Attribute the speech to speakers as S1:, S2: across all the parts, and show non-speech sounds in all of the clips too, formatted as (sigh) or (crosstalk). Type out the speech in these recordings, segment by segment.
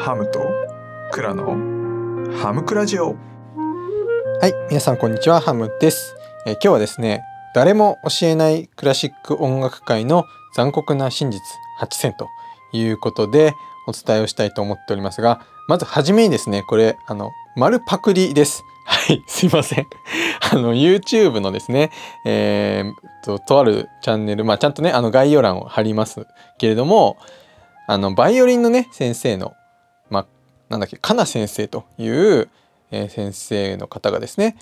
S1: ハムとクラのハムクラジオ
S2: はい、皆さんこんにちは、ハムです。えー今日はですね、誰も教えないクラシック音楽界の残酷な真実8選ということでお伝えをしたいと思っておりますが、まずはじめにですね、これ、あの、丸パクリです。(laughs) はい、すいません。(laughs) あの、YouTube のですね、えーと、とあるチャンネル、まあ、ちゃんとね、あの、概要欄を貼りますけれども、あの、バイオリンのね、先生の、なんだっけ、かな先生という、えー先生の方がですね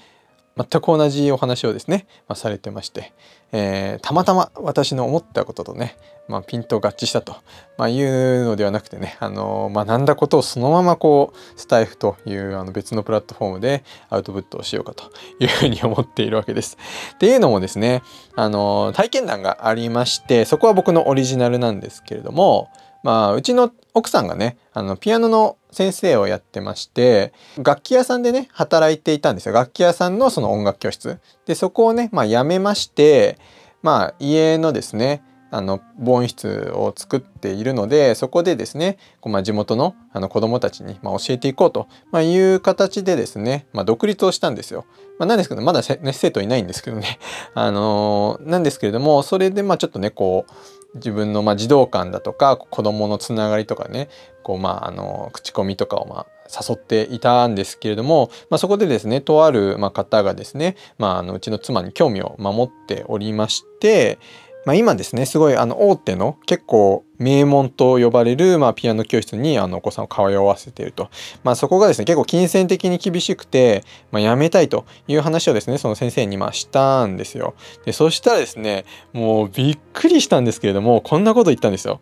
S2: 全く同じお話をですね、まあ、されてまして、えーたまたま私の思ったこととね、まあ、ピント合致したと、まあ、いうのではなくてね、あのー学んだことをそのままこうスタイフというあの別のプラットフォームでアウトプットをしようかというふうに思っているわけです。っていうのもですね、あのー体験談がありましてそこは僕のオリジナルなんですけれどもまあうちの奥さんがねあのピアノの先生をやってまして楽器屋さんでね働いていたんですよ。楽器屋さんのその音楽教室。でそこをねまあ辞めましてまあ家のですねあの防音室を作っているのでそこでですねこう、まあ、地元のあの子どもたちに、まあ、教えていこうと、まあ、いう形でですね、まあ、独立をしたんですよ。まあ、なんですけどまだ、ね、生徒いないんですけどね、(laughs) あのーなんですけれどもそれでまあちょっとねこう自分のま児童館だとか子どものつながりとかねこうまああの口コミとかをま誘っていたんですけれども、まあ、そこでですねとあるま方がですね、まあ、あのうちの妻に興味を守っておりまして、まあ、今ですねすごいあの大手の結構名門と呼ばれる、まあ、ピアノ教室にあのお子さんを通わせていると、まあ、そこがですね結構金銭的に厳しくて、まあ、辞めたいという話をですねその先生にまあしたんですよ。でそしたらですねもうびっくりしたんですけれどもこんなこと言ったんですよ。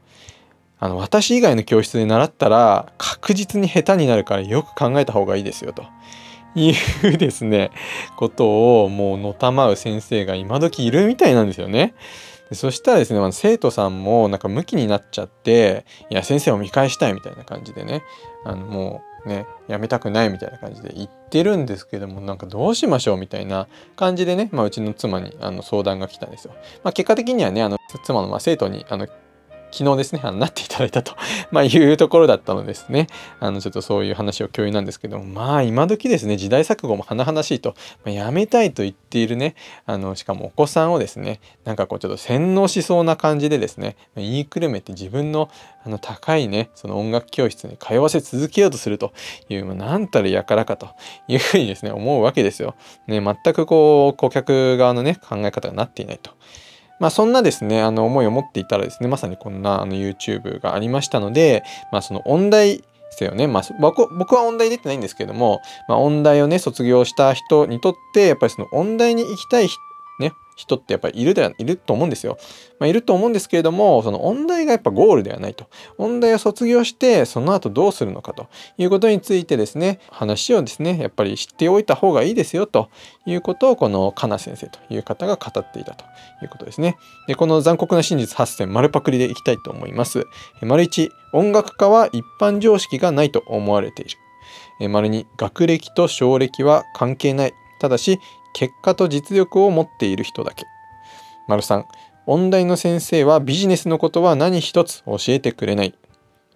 S2: あの私以外の教室で習ったら確実に下手になるからよく考えた方がいいですよというですねことをもうのたまう先生が今時いるみたいなんですよね。でそしたらですね、まあ、生徒さんもなんかムキになっちゃっていや先生を見返したいみたいな感じでねあのもうねやめたくないみたいな感じで言ってるんですけどもなんかどうしましょうみたいな感じでね、まあ、うちの妻にあの相談が来たんですよ。まあ、結果的にはねあの妻のま生徒にあの昨日ですね、あのなっていただいたと (laughs) まいうところだったのですね。あのちょっとそういう話を共有なんですけども、まあ今時ですね、時代錯誤も甚だしいと、まあ、やめたいと言っているね、あのしかもお子さんをですね、なんかこうちょっと洗脳しそうな感じでですね、ま言いくるめて自分のあの高いね、その音楽教室に通わせ続けようとするという、まあ、なんたるやからかというふうにですね、思うわけですよ。ね、全くこう顧客側のね、考え方がなっていないと。まあそんなですね、あの思いを持っていたらですね、まさにこんなあの YouTube がありましたので、まあその音大生をね。まあ僕は音大出てないんですけども、まあ音大をね、卒業した人にとって、やっぱりその音大に行きたい人ね、人ってやっぱりいるではいると思うんですよ。まあ、いると思うんですけれども、その音大がやっぱゴールではないと。音大を卒業して、その後どうするのかということについてですね、話をですね、やっぱり知っておいた方がいいですよということを、このかな先生という方が語っていたということですね。で、この残酷な真実8選、丸パクリでいきたいと思います。丸1、音楽家は一般常識がないと思われている。丸2、学歴と奨歴は関係ない。ただし、結果と実力を持っている人だけ。丸3、音大の先生はビジネスのことは何一つ教えてくれない。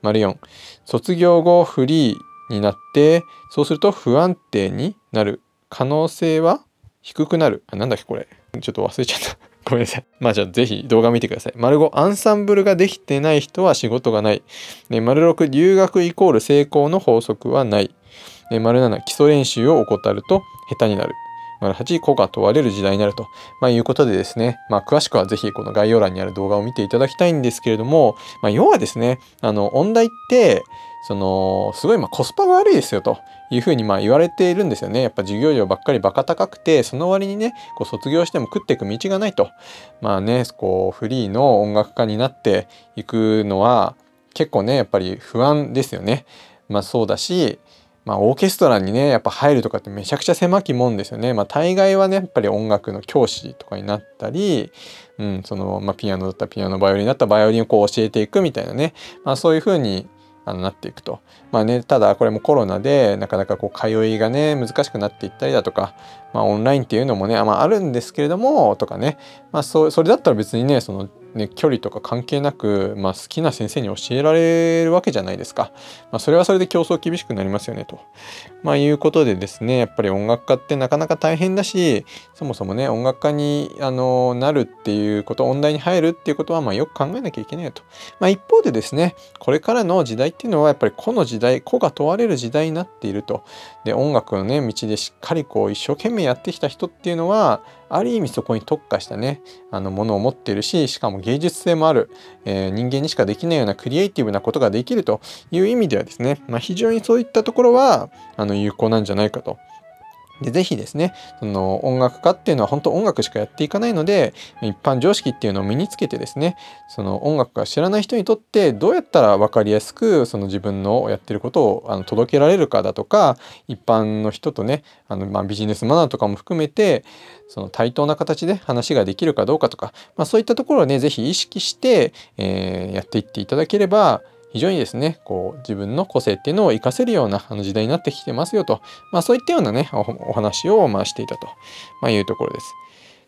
S2: 丸4、卒業後フリーになって、そうすると不安定になる可能性は低くなる。あ、なんだっけこれ。ちょっと忘れちゃった。(laughs) ごめんなさい。まあじゃあぜひ動画見てください。丸5、アンサンブルができてない人は仕事がない。ね、丸6、留学イコール成功の法則はない。ね、丸7、基礎練習を怠ると下手になる。丸8、個が問われる時代になると、まあ、いうことでですね、まあ、詳しくはぜひこの概要欄にある動画を見ていただきたいんですけれども、まあ、要はですね、あの、音大って、その、すごいまあコスパが悪いですよというふうにまあ言われているんですよね。やっぱ授業料ばっかりバカ高くて、その割にね、こう卒業しても食っていく道がないと。まあね、こう、フリーの音楽家になっていくのは、結構ね、やっぱり不安ですよね。まあそうだし、まあ、オーケストラにねやっぱ入るとかってめちゃくちゃ狭きもんですよね。まあ、大概はねやっぱり音楽の教師とかになったり、うんそのまあ、ピアノだったらピアノバイオリンだったらバイオリンをこう教えていくみたいなね、まあ、そういう風にあのなっていくと。まあね、ただこれもコロナでなかなかこう通いがね難しくなっていったりだとか、まあ、オンラインっていうのもね、まあ、あるんですけれどもとかね、まあ、そそれだったら別にねそのね、距離とか関係なく、まあ、好きな先生に教えられるわけじゃないですか。まあ、それはそれで競争厳しくなりますよねと。まあ、いうことでですねやっぱり音楽家ってなかなか大変だしそもそもね音楽家にあのなるっていうこと音大に入るっていうことはまあよく考えなきゃいけないと。まあ、一方でですねこれからの時代っていうのはやっぱり個の時代個が問われる時代になっていると。で音楽のね道でしっかりこう一生懸命やってきた人っていうのはある意味そこに特化したねあのものを持っているししかも芸術性もある、えー、人間にしかできないようなクリエイティブなことができるという意味ではですね、まあ、非常にそういったところはあの有効なんじゃないかとで、ぜひですね、その音楽家っていうのは本当音楽しかやっていかないので、一般常識っていうのを身につけてですね、その音楽が知らない人にとってどうやったら分かりやすくその自分のやってることをあの届けられるかだとか、一般の人とね、あのまビジネスマナーとかも含めて、その対等な形で話ができるかどうかとか、まあそういったところをね、ぜひ意識して、えー、やっていっていただければ、非常にですね、こう自分の個性っていうのを活かせるようなあの時代になってきてますよと、まあそういったようなね、お話をまあしていたと、まあ、いうところです。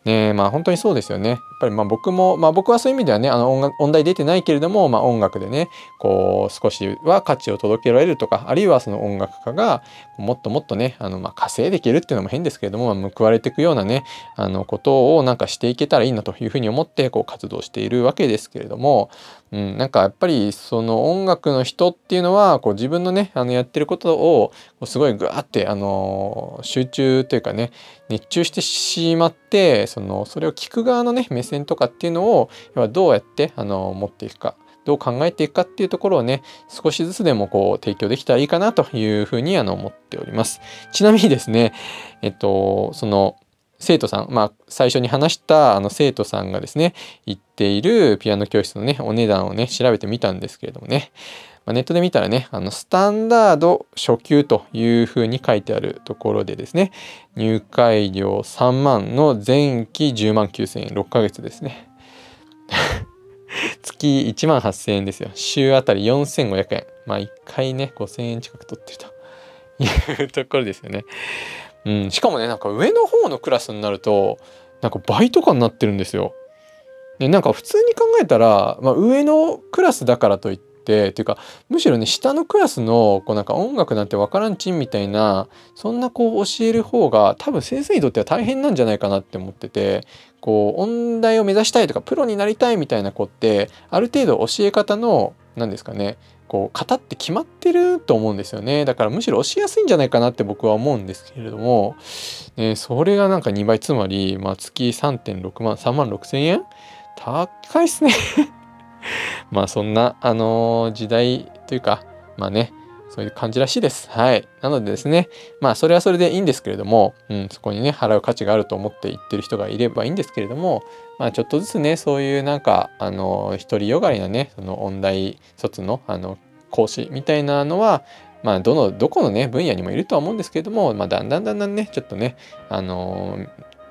S2: ねまあ本当にそうですよね。やっぱりまあ僕も、まあ僕はそういう意味ではね、あの音楽音大出てないけれども、まあ音楽でね、こう少しは価値を届けられるとか、あるいはその音楽家がもっともっとね、あのまあ稼いでいけるっていうのも変ですけれども、まあ、報われていくようなね、あのことをなんかしていけたらいいなというふうに思ってこう活動しているわけですけれども、うん、なんかやっぱりその音楽の人っていうのはこう自分のねあのやってることをすごいグワーってあの集中というかね熱中してしまってそのそれを聞く側のね目線とかっていうのをどうやってあの持っていくかどう考えていくかっていうところをね少しずつでもこう提供できたらいいかなというふうにあの思っております。ちなみにですねえっとその生徒さん、まあ、最初に話したあの生徒さんがですね、行っているピアノ教室のね、お値段をね、調べてみたんですけれどもね、まあ、ネットで見たらね、あの、スタンダード初級というふうに書いてあるところでですね、入会料3万の前期10万9000円、6ヶ月ですね。(laughs) 月1万8000円ですよ。週あたり4500円。まあ1回ね、5000円近く取ってるというところですよね。うん、しかもねなんか上の方のクラスになるとなんか倍とかになってるんですよ。でなんか普通に考えたら、まあ、上のクラスだからといってっていうかむしろね下のクラスのこうなんか音楽なんてわからんちんみたいなそんなこう教える方が多分先生にとっては大変なんじゃないかなって思っててこう音大を目指したいとかプロになりたいみたいな子ってある程度教え方の何ですかねこう型って決まってると思うんですよね。だからむしろ押しやすいんじゃないかなって僕は思うんですけれども、ね、それがなんか2倍つまり、まあ、月3.6万3万6千円？高いっすね。(laughs) まあそんなあの、時代というかまあねそういう感じらしいです。はい。なのでですね、まあそれはそれでいいんですけれども、うん、そこにね、払う価値があると思って言ってる人がいればいいんですけれども、まあちょっとずつね、そういうなんか、あの、独りよがりなね、その音大卒の、あの、講師みたいなのは、まあ、どの、どこのね、分野にもいるとは思うんですけれども、まあ、だんだんだんだんね、ちょっとね、あのー、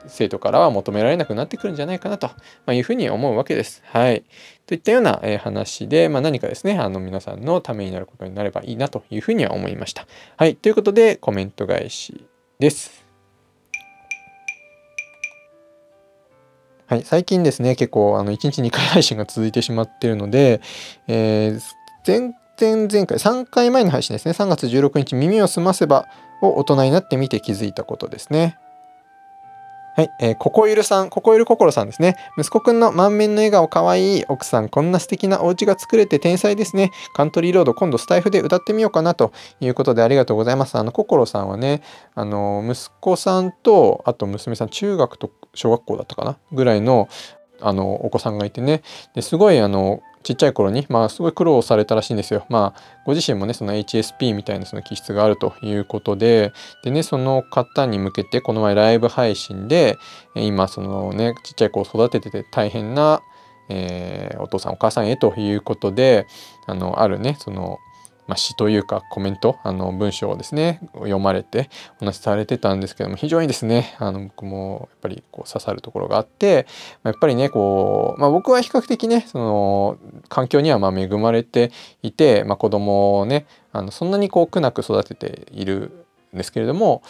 S2: 生徒からは求められなくなってくるんじゃないかなと、まいうふうに思うわけです。はい。といったような、え話で、まあ、何かですね、あの皆さんのためになることになればいいなというふうには思いました。はい。ということで、コメント返しです。はい、最近ですね、結構あの1日2回配信が続いてしまっているので、えー、前前々回、3回前の配信ですね、3月16日、耳をすませばを大人になってみて気づいたことですね。はい、えー、ここゆるさん、ここゆるこころさんですね。息子くんの満面の笑顔かわいい。奥さん、こんな素敵なお家が作れて天才ですね。カントリーロード、今度スタイフで歌ってみようかなということでありがとうございます。あの、こころさんはね、あの、息子さんと、あと娘さん、中学と小学校だったかな？ぐらいの、あの、お子さんがいてね。ですごい、あの、ちっちゃい頃に、まあ、すごい苦労されたらしいんですよ。まあ、ご自身もね、その HSP みたいなその気質があるということで、でね、その方に向けて、この前ライブ配信で、今、そのね、ちっちゃい子を育ててて大変な、えー、お父さんお母さんへということで、あの、あるね、その、まあ、詩というかコメントあの文章をですね読まれてお話しされてたんですけども非常にですねあの僕もやっぱりこう刺さるところがあって、まあ、やっぱりねこう、まあ、僕は比較的ねその環境にはま恵まれていて、まあ、子供をねあのそんなにこう苦なく育てているんですけれども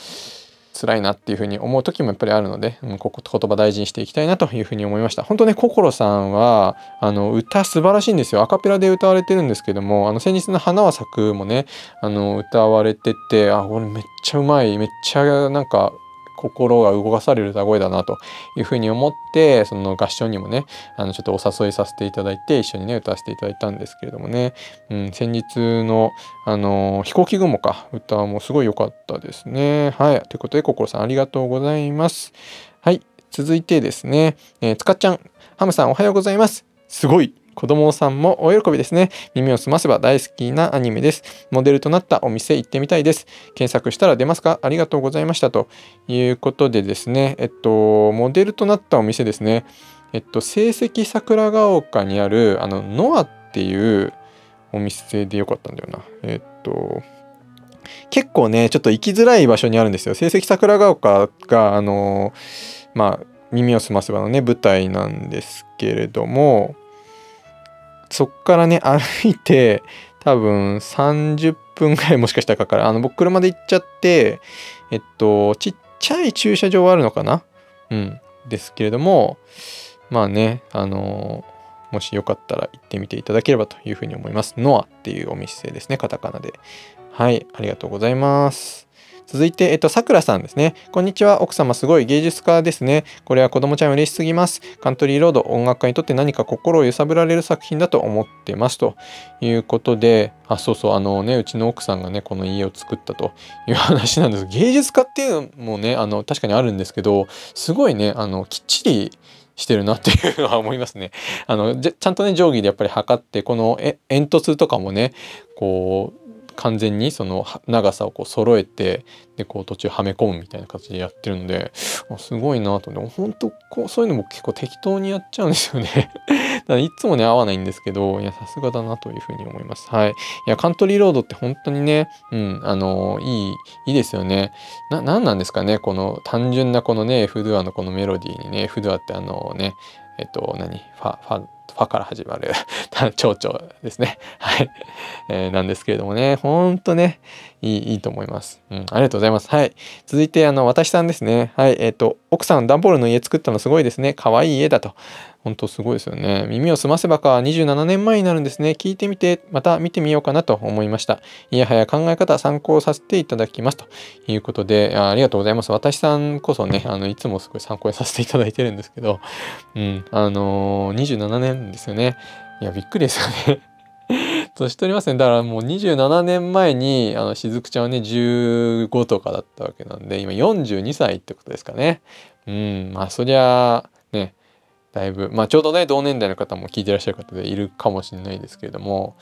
S2: 辛いなっていうふうに思う時もやっぱりあるので、うん、ここ言葉大事にしていきたいなというふうに思いました。本当ね心さんはあの歌素晴らしいんですよ。アカペラで歌われてるんですけどもあの先日の「花は咲く」もねあの歌われててあこれめっちゃうまい。めっちゃなんか心が動かされる歌声だなというふうに思ってその合唱にもねあのちょっとお誘いさせていただいて一緒にね歌わせていただいたんですけれどもね、うん、先日のあの飛行機雲か歌もすごい良かったですね。はい。ということで心さんありがとうございます。はい。続いてですね、えー、つかっちゃん、ハムさんおはようございます。すごい子供さんもお喜びですね。耳を澄ませば大好きなアニメです。モデルとなったお店行ってみたいです。検索したら出ますか？ありがとうございました。ということでですね、えっと、モデルとなったお店ですね。えっと、成績桜ヶ丘にある、あの、ノアっていうお店でよかったんだよな。えっと、結構ね、ちょっと行きづらい場所にあるんですよ。成績桜ヶ丘が、あの、まあ、耳を澄ませばのね、舞台なんですけれども、そっからね、(laughs) 歩いて、多分30分ぐらいもしかしたらかかる。あの、僕車で行っちゃって、えっと、ちっちゃい駐車場はあるのかな？うん。ですけれども、まあね、あのもしよかったら行ってみていただければというふうに思います。ノアっていうお店ですね、カタカナで。はい、ありがとうございます。続いて、えっと、さくらさんですね。こんにちは。奥様すごい芸術家ですね。これは子供ちゃん嬉しすぎます。カントリーロード音楽家にとって何か心を揺さぶられる作品だと思ってます。ということで、あ、そうそう、あのね、うちの奥さんがね、この家を作ったという話なんです。芸術家っていうのもね、あの、確かにあるんですけど、すごいね、あの、きっちりしてるなっていうのは思いますね。あのちゃんとね定規でやっぱり測ってこの煙突とかもねこう完全にその長さをこう揃えてでこう途中はめ込むみたいな形でやってるのですごいなと思って。本当こうそういうのも結構適当にやっちゃうんですよね。(laughs) だからいつもね合わないんですけどいやさすがだなというふうに思います。はい。いやカントリーロードって本当にねうんあのいいいいですよね。な何なんですかねこの単純なこのね F ドゥアのこのメロディーにね F ドゥアってあのねえっと何？ファファファから始まる (laughs) 蝶々ですね。(laughs) はい、えー、なんですけれどもね、ほんとね、いい、いいと思います。うん、ありがとうございます。はい。続いて、あの、私さんですね。はい。えっ、ー、と、奥さん、段ボールの家作ったのすごいですね。かわいい家だと。本当すごいですよね。耳を澄ませばか27年前になるんですね。聞いてみて、また見てみようかなと思いました。いやはや考え方参考させていただきますということであ、ありがとうございます。私さんこそね、あのいつもすごい参考にさせていただいてるんですけど、うん、あのー、27年ですよね。いや、びっくりですよね。年取りますね。だからもう27年前に、あの、しずくちゃんはね、15とかだったわけなんで、今42歳ってことですかね。うん、まあそりゃ、ね、だいぶ、まあちょうどね、同年代の方も聞いてらっしゃる方でいるかもしれないですけれども、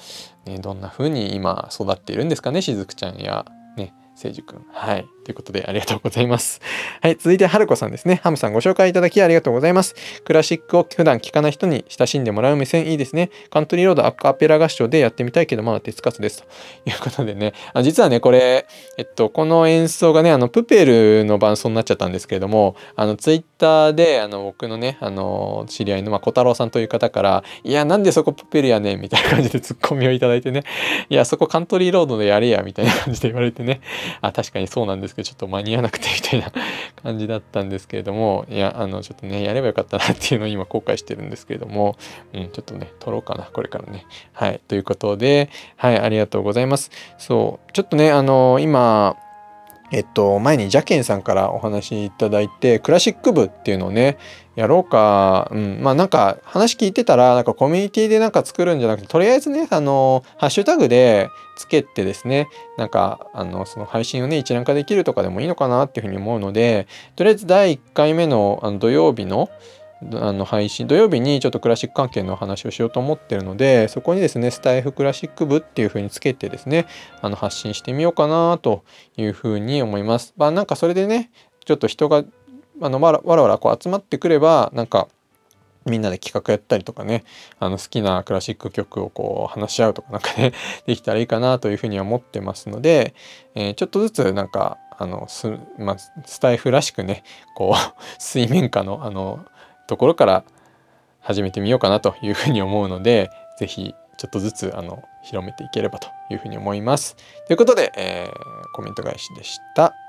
S2: ね、どんな風に今育っているんですかね、しずくちゃんや、ね、せいじくん。はい。ということで、ありがとうございます。(laughs) はい。続いて、はるこさんですね。ハムさんご紹介いただきありがとうございます。クラシックを普段聴かない人に親しんでもらう目線いいですね。カントリーロードアカペラ合唱でやってみたいけど、まだ手つかずです。ということでね。あ実はね、これ、えっと、この演奏がね、あの、プペルの伴奏になっちゃったんですけれども、あの、ツイッターで、あの、僕のね、あの、知り合いの、まあ、小太郎さんという方から、いや、なんでそこプペルやねん？みたいな感じでツッコミをいただいてね、いや、そこカントリーロードでやれや、みたいな感じで言われてね、あ、確かにそうなんですけど、ちょっと間に合わなくてみたいな感じだったんですけれども、いや、あの、ちょっとね、やればよかったなっていうのを今後悔してるんですけれども、うん、ちょっとね、撮ろうかな、これからね。はい、ということで、はい、ありがとうございます。そう、ちょっとね、あの、今、えっと、前にジャケンさんからお話いただいて、クラシック部っていうのをね、やろうか、うん、まあなんか話聞いてたら、なんかコミュニティでなんか作るんじゃなくて、とりあえずね、あの、ハッシュタグでつけてですね、なんか、あの、その配信をね、一覧化できるとかでもいいのかなっていうふうに思うので、とりあえず第1回目のあの土曜日の、あの配信土曜日にちょっとクラシック関係の話をしようと思ってるのでそこにですねスタイフクラシック部っていう風につけてですねあの発信してみようかなという風に思います。まあなんかそれでねちょっと人があのわらわらこう集まってくればなんかみんなで企画やったりとかねあの好きなクラシック曲をこう話し合うとかなんかね (laughs) できたらいいかなというふうには思ってますので、えー、ちょっとずつなんかあのス,、まあ、スタイフらしくねこう (laughs) 水面下のあのところから始めてみようかなというふうに思うので是非ちょっとずつあの広めていければというふうに思います。ということで、えー、コメント返しでした。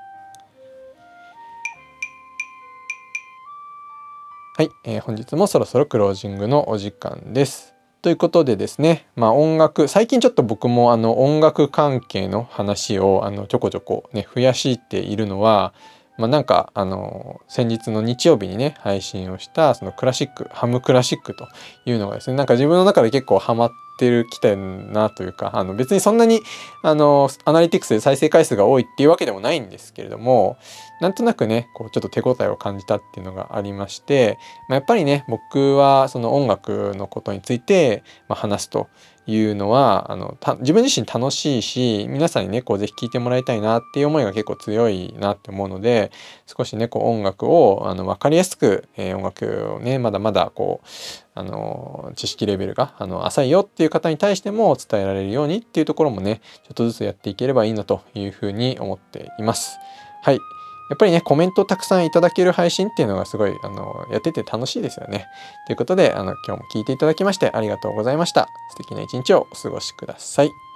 S2: はい、えー本日もそろそろクロージングのお時間です。ということでですね、まあ音楽、最近ちょっと僕もあの音楽関係の話をあのちょこちょこね、増やしているのは、まあなんかあの先日の日曜日にね、配信をしたそのクラシック、ハムクラシックというのがですね、なんか自分の中で結構ハマっててるきてんなというか、あの別にそんなにあのアナリティクスで再生回数が多いっていうわけでもないんですけれども、なんとなくね、こうちょっと手応えを感じたっていうのがありまして、まあ、やっぱりね僕はその音楽のことについて、まあ、話すというのはあのた自分自身楽しいし皆さんにねこうぜひ聴いてもらいたいなっていう思いが結構強いなって思うので少しねこう音楽をあの分かりやすく、えー音楽をねまだまだこうあの知識レベルがあの浅いよっていう方に対しても伝えられるようにっていうところもねちょっとずつやっていければいいなというふうに思っています。はいやっぱりね、コメントをたくさんいただける配信っていうのがすごい、あの、やってて楽しいですよね。ということで、あの、今日も聞いていただきましてありがとうございました。素敵な一日をお過ごしください。